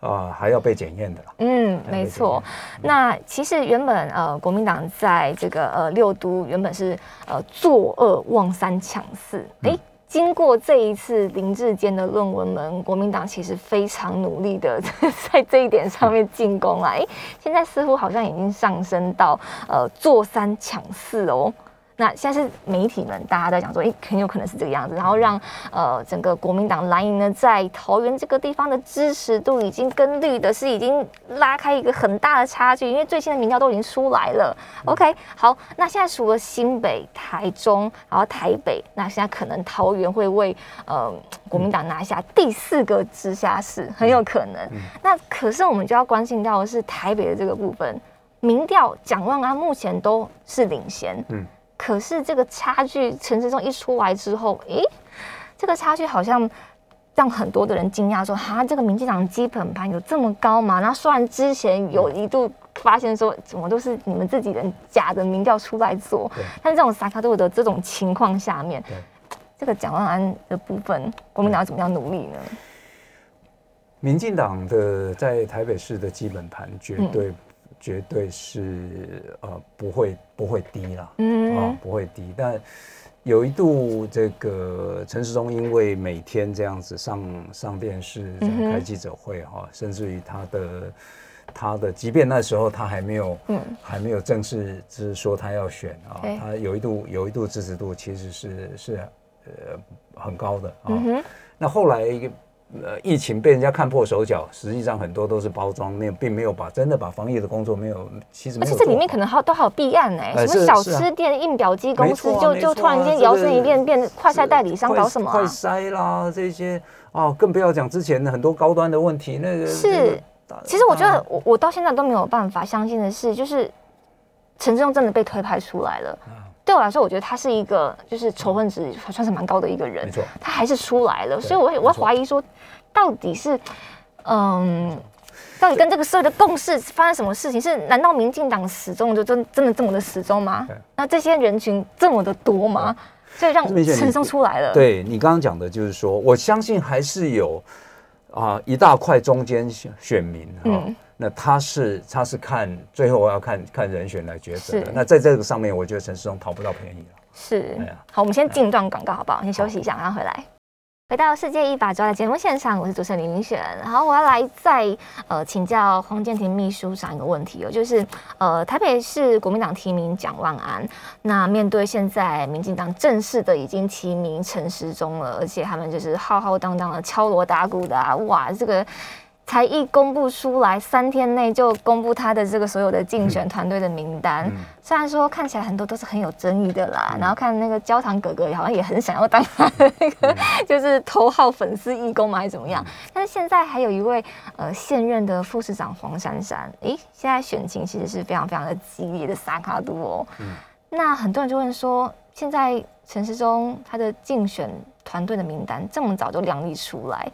Speaker 2: 啊还要被检验的啦。
Speaker 1: 嗯，没错。那其实原本呃，国民党在这个呃六都原本是呃作恶望三抢四，
Speaker 2: 嗯
Speaker 1: 哎、经过这一次林志坚的论文门，国民党其实非常努力的 <laughs> 在这一点上面进攻啊，哎，现在似乎好像已经上升到呃坐三抢四哦。那现在是媒体们大家都在讲说，诶，很有可能是这个样子，然后让呃整个国民党蓝营呢，在桃园这个地方的支持度已经跟绿的是已经拉开一个很大的差距，因为最新的民调都已经出来了。OK，好，那现在除了新北、台中，然后台北，那现在可能桃园会为呃国民党拿下第四个直辖市，很有可能。那可是我们就要关心到的是台北的这个部分，民调蒋万安目前都是领先，
Speaker 2: 嗯
Speaker 1: 嗯，可是这个差距陈时中一出来之后，诶，这个差距好像让很多的人惊讶说，哈，这个民进党基本盘有这么高吗？然后虽然之前有一度发现说，怎么都是你们自己人假的民调出来做
Speaker 2: 对，
Speaker 1: 但是这种萨卡度的这种情况下面
Speaker 2: 对，
Speaker 1: 这个蒋万安的部分，国民党要怎么样努力呢？
Speaker 2: 民进党的在台北市的基本盘绝
Speaker 1: 嗯
Speaker 2: 对、绝对是呃不会不会低啦，
Speaker 1: 嗯
Speaker 2: 啊不会低。但有一度这个陈时中因为每天这样子上上电视开记者会哈、甚至于他的他的，即便那时候他还没有
Speaker 1: 嗯
Speaker 2: 还没有正式是说他要选啊
Speaker 1: 对，
Speaker 2: 他有一度有一度支持度其实是是呃很高的啊。
Speaker 1: 嗯，
Speaker 2: 那后来呃疫情被人家看破手脚，实际上很多都是包装，没有并没有把真的把防疫的工作没有，其实。
Speaker 1: 而且这里面可能还有都还有弊案呢、
Speaker 2: 呃
Speaker 1: 什么小吃店、印表机公司就就突然间摇身一变变快筛代理商，搞什么、
Speaker 2: 快
Speaker 1: 啊？
Speaker 2: 筛啦这些哦，更不要讲之前的很多高端的问题，那个
Speaker 1: 是其实我觉得我我到现在都没有办法相信的是，就是陈志忠真的被推派出来了。
Speaker 2: 啊
Speaker 1: 对我来说，我觉得他是一个就是仇恨值还算是蛮高的一个人
Speaker 2: 没，错。
Speaker 1: 他还是出来了，所以我会我怀疑说，到底是嗯。到底跟这个社会的共识发生什么事情？是难道民进党始终就真真的这么的始终吗？那这些人群这么的多吗？所以让陈松出来了。，
Speaker 2: 对你刚刚讲的，就是说，我相信还是有啊、一大块中间选选民哈、
Speaker 1: 嗯
Speaker 2: 那他是他是看最后要看看人选来抉择的。那在这个上面，我觉得陈世忠讨不到便宜了。
Speaker 1: 是
Speaker 2: 哎呀。
Speaker 1: 好，我们先进一段广告好不好？先休息一下，然后回来。回到世界一把抓的节目现场，我是主持人林明璇。然后我要来再呃请教黄建庭秘书长一个问题哦，就是呃台北市国民党提名蒋万安，那面对现在民进党正式的已经提名陈时中了，而且他们就是浩浩荡荡的敲锣打鼓的啊，哇，这个。才一公布出来，三天内就公布他的这个所有的竞选团队的名单。
Speaker 2: 嗯
Speaker 1: 虽然说看起来很多都是很有争议的啦，然后看那个焦糖哥哥好像也很想要当他的那个，<laughs> 就是头号粉丝义工嘛，还是怎么样？但是现在还有一位呃现任的副市长黄珊珊，诶，现在选情其实是非常非常的激烈的萨卡度哦。那很多人就问说，现在陈时中他的竞选团队的名单这么早就亮丽出来，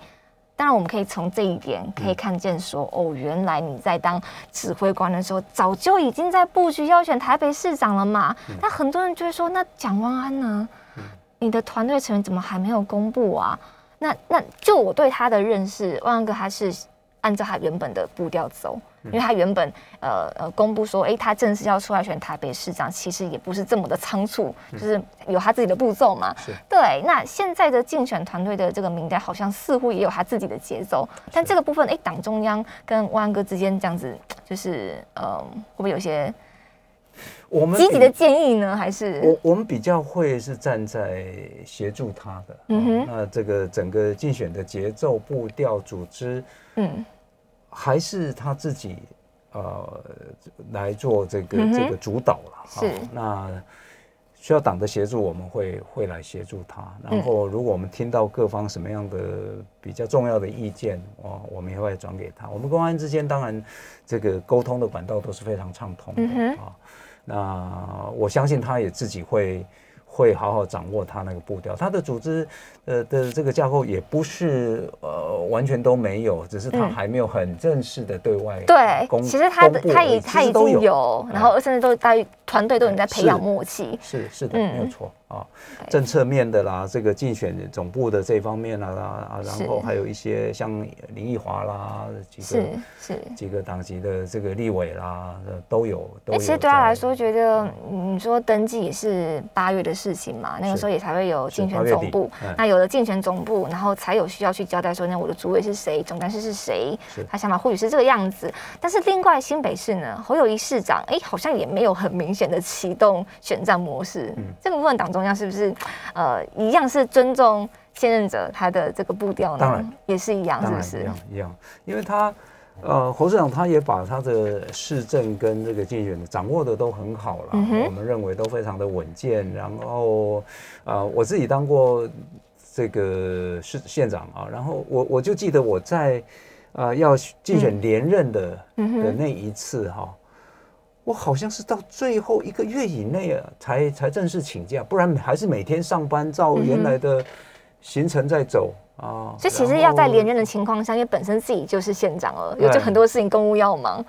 Speaker 1: 当然我们可以从这一点可以看见说，哦，原来你在当指挥官的时候，早就已经在布局要选台北市长了嘛。那很多人就会说，那蒋万安呢？你的团队成员怎么还没有公布啊？那那就我对他的认识，万安哥他是按照他原本的步调走，因为他原本呃呃公布说，哎、他正式要出来选台北市长，其实也不是这么的仓促，就是有他自己的步骤嘛。
Speaker 2: 是
Speaker 1: 对，那现在的竞选团队的这个名单，好像似乎也有他自己的节奏，但这个部分，哎、党中央跟万哥之间这样子，就是呃，会不会有些
Speaker 2: 我们
Speaker 1: 积极的建议呢？还是
Speaker 2: 我我们比较会是站在协助他的，
Speaker 1: 嗯哼
Speaker 2: 哦那这个整个竞选的节奏、步调、组织，
Speaker 1: 嗯
Speaker 2: 还是他自己呃来做这个、这个主导了。
Speaker 1: 是
Speaker 2: 哦那需要党的协助，我们会会来协助他。然后，如果我们听到各方什么样的比较重要的意见，哦，我们也会转给他。我们公安之间当然这个沟通的管道都是非常畅通的啊。那我相信他也自己会会好好掌握他那个步调，他的组织呃的这个架构也不是呃完全都没有，只是他
Speaker 1: 嗯。
Speaker 2: 还没有很正式的对外
Speaker 1: 对，
Speaker 2: 公
Speaker 1: 其实他的他
Speaker 2: 已
Speaker 1: 已他已经有，然后甚至都大团队都已经在培养默契。
Speaker 2: 是是的，
Speaker 1: 嗯。
Speaker 2: 没有错啊。政策面的啦，这个竞选总部的这方面啦啊，然后还有一些像林奕华啦，几
Speaker 1: 是
Speaker 2: 个
Speaker 1: 是。
Speaker 2: 几个党籍的这个立委啦，呃都有都
Speaker 1: 那
Speaker 2: 有。
Speaker 1: 其实对他来，说，觉得嗯你说登记也是八月的事情嘛，那个时候也才会有竞选总部
Speaker 2: 嗯，
Speaker 1: 那有了竞选总部，然后才有需要去交代说，那我的主委是谁，总干事是谁
Speaker 2: 是，
Speaker 1: 他想法或许是这个样子。但是另外新北市呢，侯友谊市长，哎，好像也没有很明显的启动选战模式。
Speaker 2: 嗯
Speaker 1: 这个部分党中央是不是呃一样是尊重现任者他的这个步调呢？
Speaker 2: 当然
Speaker 1: 也是一样，是不是
Speaker 2: 一样？一样，因为他呃侯市长他也把他的市政跟这个竞选掌握的都很好了，
Speaker 1: 嗯
Speaker 2: 我们认为都非常的稳健。然后呃我自己当过这个市县长啊，然后我我就记得我在呃要竞选连任的、
Speaker 1: 嗯
Speaker 2: 的那一次哈、我好像是到最后一个月以内啊，才才正式请假，不然还是每天上班，照原来的行程在走啊。
Speaker 1: 所以其实要在连任的情况下，因为本身自己就是县长了，有就很多事情公务要忙。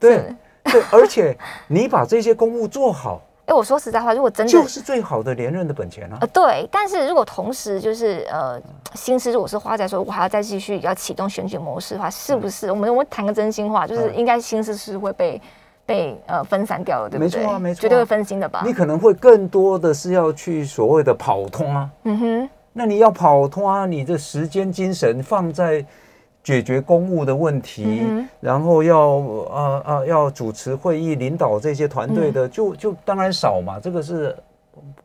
Speaker 2: 对对，而且你把这些公务做好，<laughs>
Speaker 1: 哎，我说实在话，如果真的
Speaker 2: 就是最好的连任的本钱啊
Speaker 1: 呃，。对，但是如果同时就是呃，心思如果是花在说我还要再继续要启动选举模式的话，是不
Speaker 2: 嗯
Speaker 1: 是？我们我们谈个真心话，就是
Speaker 2: 嗯
Speaker 1: 应该心思是会被被呃分散掉了，对不对？
Speaker 2: 没错啊没错啊
Speaker 1: 绝对会分心的吧
Speaker 2: 你？可能会更多的是要去所谓的跑通啊。
Speaker 1: 嗯哼，
Speaker 2: 那你要跑通啊，你的时间精神放在解决公务的问题，
Speaker 1: 嗯
Speaker 2: 然后要呃呃要主持会议、领导这些团队的，就就当然少嘛。这个是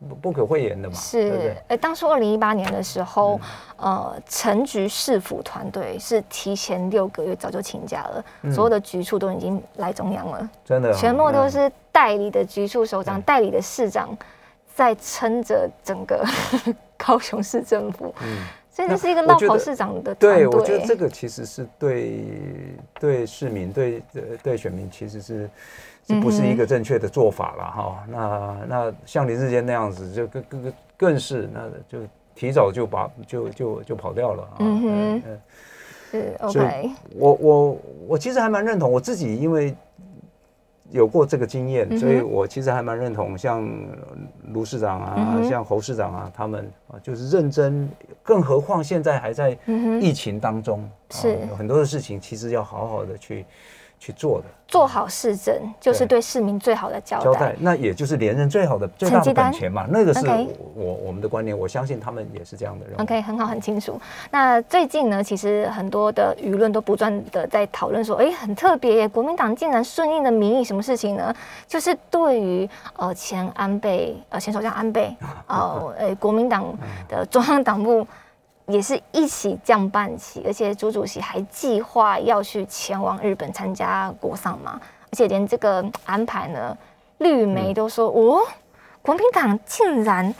Speaker 2: 不不可讳言的嘛，
Speaker 1: 是
Speaker 2: 对？，
Speaker 1: 哎，当初二零一八年的时候，呃，陈局市府团队是提前六个月早就请假了，所有的局处都已经来中央了，
Speaker 2: 真的哦，
Speaker 1: 全部都
Speaker 2: 嗯
Speaker 1: 是代理的局处首长、
Speaker 2: 对
Speaker 1: 代理的市长在撑着整个 <laughs> 高雄市政府，
Speaker 2: 嗯。
Speaker 1: 所以这是一个
Speaker 2: 我觉得
Speaker 1: 绕跑市长的团
Speaker 2: 对，我觉得这个其实是对对市民、对呃对选民，其实是是不是一个正确的做法了哈？那那像林志坚那样子，就更更更更是那就提早就把就就就跑掉了啊。
Speaker 1: 嗯哼。
Speaker 2: 嗯所以
Speaker 1: OK，
Speaker 2: 我我我其实还蛮认同我自己，因为有过这个经验，
Speaker 1: 嗯
Speaker 2: 所以我其实还蛮认同像卢市长啊，
Speaker 1: 嗯
Speaker 2: 像侯市长啊，他们啊就是认真，更何况现在还在疫情当中，啊
Speaker 1: 是。
Speaker 2: 有很多的事情其实要好好的去去做的。
Speaker 1: 做好市政就是
Speaker 2: 对
Speaker 1: 对市民最好的交代
Speaker 2: 交代，。那也就是连任最好的最大本钱嘛，那个是我我们的观念，我相信他们也是这样的人。
Speaker 1: OK，很好，很清楚。那最近呢，其实很多的舆论都不断的在讨论说，哎，很特别耶，国民党竟然顺应了民意，什么事情呢？就是对于呃前安倍呃前首相安倍 <laughs> 呃呃国民党的中央党部也是一起降半旗，而且朱主席还计划要去前往日本参加国丧嘛，而且连这个安排呢，绿媒都说、哦，国民党竟然。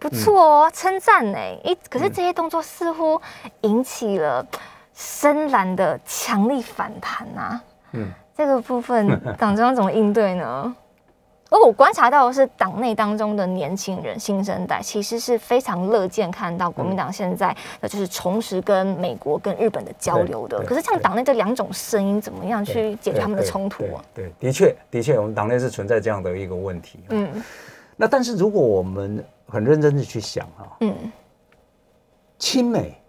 Speaker 1: 不错哦，称赞呢。一可是这些动作似乎引起了深蓝的强力反弹啊。
Speaker 2: 嗯，
Speaker 1: 这个部分党中央怎么应对呢？而我观察到的是，党内当中的年轻人、新生代其实是非常乐见看到国民党现在的就是重拾跟美国、跟日本的交流的。可是，像
Speaker 2: 对
Speaker 1: 党内这两种声音，怎么样去解决他们的冲突啊？
Speaker 2: 对，的确，的确，我们党内是存在这样的一个问题。嗯，
Speaker 1: 嗯
Speaker 2: 那但是如果我们很认真的去想啊，
Speaker 1: 嗯，
Speaker 2: 亲美、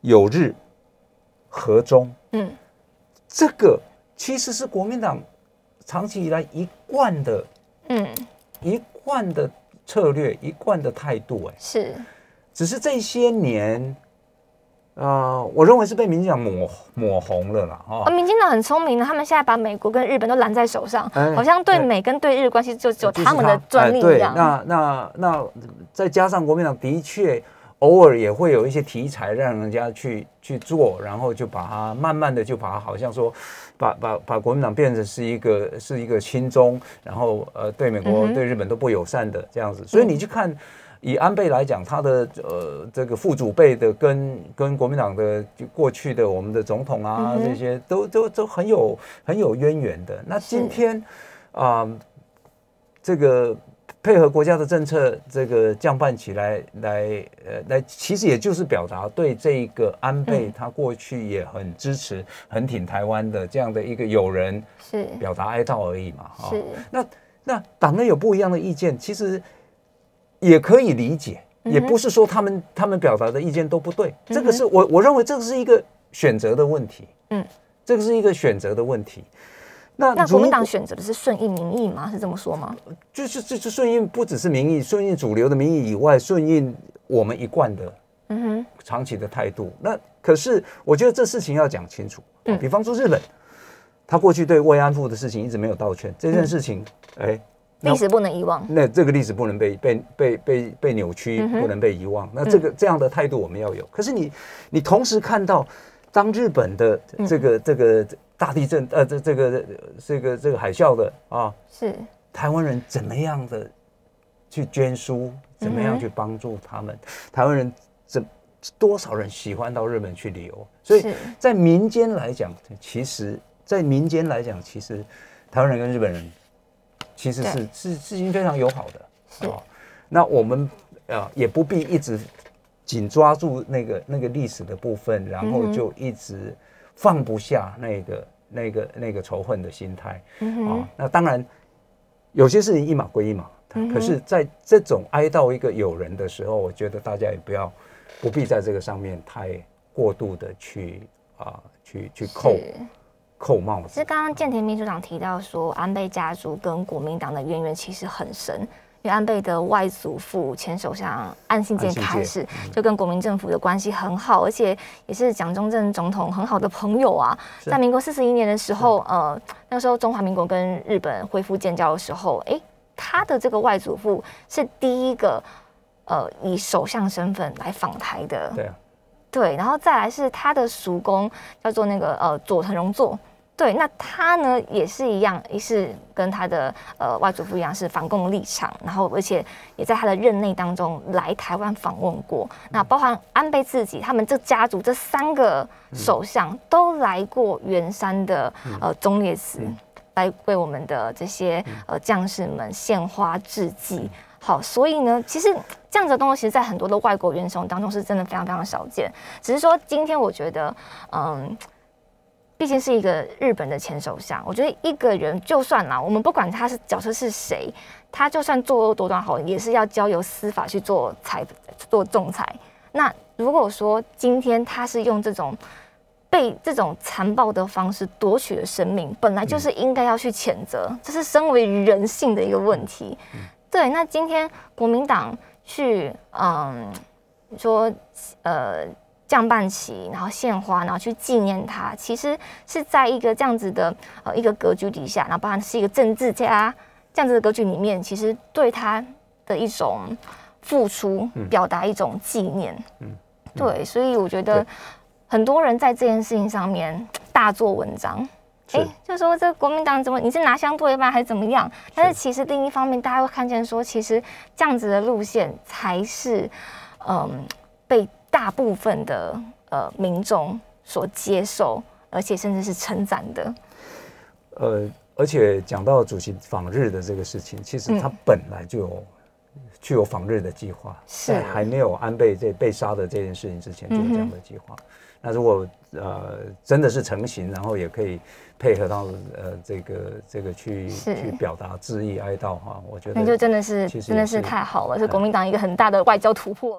Speaker 2: 友日、和中，
Speaker 1: 嗯，
Speaker 2: 这个其实是国民党长期以来一贯的、
Speaker 1: 嗯，
Speaker 2: 一贯的策略、一贯的态度。哎，
Speaker 1: 是，
Speaker 2: 只是这些年，呃，我认为是被民进党抹抹红了啦。
Speaker 1: 哦，
Speaker 2: 哈、
Speaker 1: 民进党很聪明的，他们现在把美国跟日本都揽在手上，
Speaker 2: 哎
Speaker 1: 好像对
Speaker 2: 对
Speaker 1: 美跟对日关系就只有他们的专利
Speaker 2: 哎对，
Speaker 1: 一样。
Speaker 2: 那那那再加上国民党的确偶尔也会有一些题材让人家去去做，然后就把它慢慢的就把它好像说把把把国民党变成是一个是一个亲中，然后呃对美国、
Speaker 1: 嗯
Speaker 2: 对日本都不友善的这样子，所以你去看。以安倍来讲，他的呃这个副祖辈的跟跟国民党的就过去的我们的总统啊、
Speaker 1: 嗯
Speaker 2: 这些都都都很有很有渊源的。那今天啊、这个配合国家的政策，这个降半旗来来呃来，其实也就是表达对这个安倍
Speaker 1: 嗯
Speaker 2: 他过去也很支持、很挺台湾的这样的一个友人
Speaker 1: 是
Speaker 2: 表达哀悼而已嘛。哈
Speaker 1: 是，
Speaker 2: 那那党内有不一样的意见，其实也可以理解，
Speaker 1: 嗯
Speaker 2: 也不是说他们他们表达的意见都不对，这个是我我认为这个是一个选择的问题。
Speaker 1: 嗯，
Speaker 2: 这个是一个选择的问题。那
Speaker 1: 那国民党选择的是顺应民意吗？是这么说吗？
Speaker 2: 就是就是顺应不只是民意，顺应主流的民意以外，顺应我们一贯的
Speaker 1: 嗯哼，
Speaker 2: 长期的态度。那可是我觉得这事情要讲清楚。
Speaker 1: 嗯
Speaker 2: 比方说日本，他过去对慰安妇的事情一直没有道歉，这件
Speaker 1: 嗯
Speaker 2: 事情，哎、那
Speaker 1: 历史不能遗忘。
Speaker 2: 那这个历史不能被被被被被扭曲，不能被遗忘。那这个这样的态度我们要有。可是你你同时看到，当日本的
Speaker 1: 嗯。
Speaker 2: 这个这个大地震，呃，这这个这个这个海啸的啊，
Speaker 1: 是，
Speaker 2: 台湾人怎么样的去捐书，怎么样去帮助他们？台湾人怎多少人喜欢到日本去旅游？所以在民间来讲，其实，在民间来讲，其实台湾人跟日本人其实是是是已经非常友好的。
Speaker 1: 是。
Speaker 2: 哦，那我们呃也不必一直紧抓住那个那个历史的部分，然后就一直放不下那个那个那个仇恨的心态。啊、
Speaker 1: 嗯哼，
Speaker 2: 那当然有些事情一码归一码，
Speaker 1: 嗯
Speaker 2: 可是在这种哀悼一个友人的时候，我觉得大家也不要不必在这个上面太过度的去啊、去去扣。扣帽子
Speaker 1: 其实。刚刚建田秘书长提到说，安倍家族跟国民党的渊源其实很深，因为安倍的外祖父前首相岸信介开始就跟国民政府的关系很好，而且也是蒋中正总统很好的朋友啊。在民国四十一年的时候，呃，那个时候中华民国跟日本恢复建交的时候，哎。他的这个外祖父是第一个呃以首相身份来访台的，
Speaker 2: 对啊，
Speaker 1: 对，然后再来是他的叔公叫做那个呃佐藤荣作，对，那他呢也是一样，也是跟他的呃外祖父一样是反共立场，然后而且也在他的任内当中来台湾访问过。那包含安倍自己，他们这家族这三个首相都来过圆山的呃忠烈祠，来为我们的这些呃将士们献花致祭。好，所以呢，其实这样子的东西，其实在很多的外国元首当中是真的非常非常少见。只是说今天我觉得，嗯。毕竟是一个日本的前首相，我觉得一个人就算啦，我们不管他是角色是谁，他就算作恶多端好，也是要交由司法去做裁做仲裁。那如果说今天他是用这种被这种残暴的方式夺取了生命，本来就是应该要去谴责，这是身为人性的一个问题。对，那今天国民党去嗯说呃。降半旗，然后献花，然后去纪念他，其实是在一个这样子的呃一个格局底下，然后包含是一个政治家这样子的格局里面，其实对他的一种付出，表达一种纪念。嗯，对，所以我觉得很多人在这件事情上面大做文章，哎，就说这国民党怎么你是拿相对吗，还是怎么样？但是其实另一方面，大家会看见说，其实这样子的路线才是嗯被。大部分的呃民众所接受，而且甚至是称赞的。
Speaker 2: 呃，而且讲到主席访日的这个事情，其实他本来就有具有访日的计划，在还没有安倍这被杀的这件事情之前就有这样的计划。那如果呃真的是成型，然后也可以配合到呃这个这个去去表达致意哀悼哈，我觉得
Speaker 1: 那就真的是真的是太好了，是国民党一个很大的外交突破。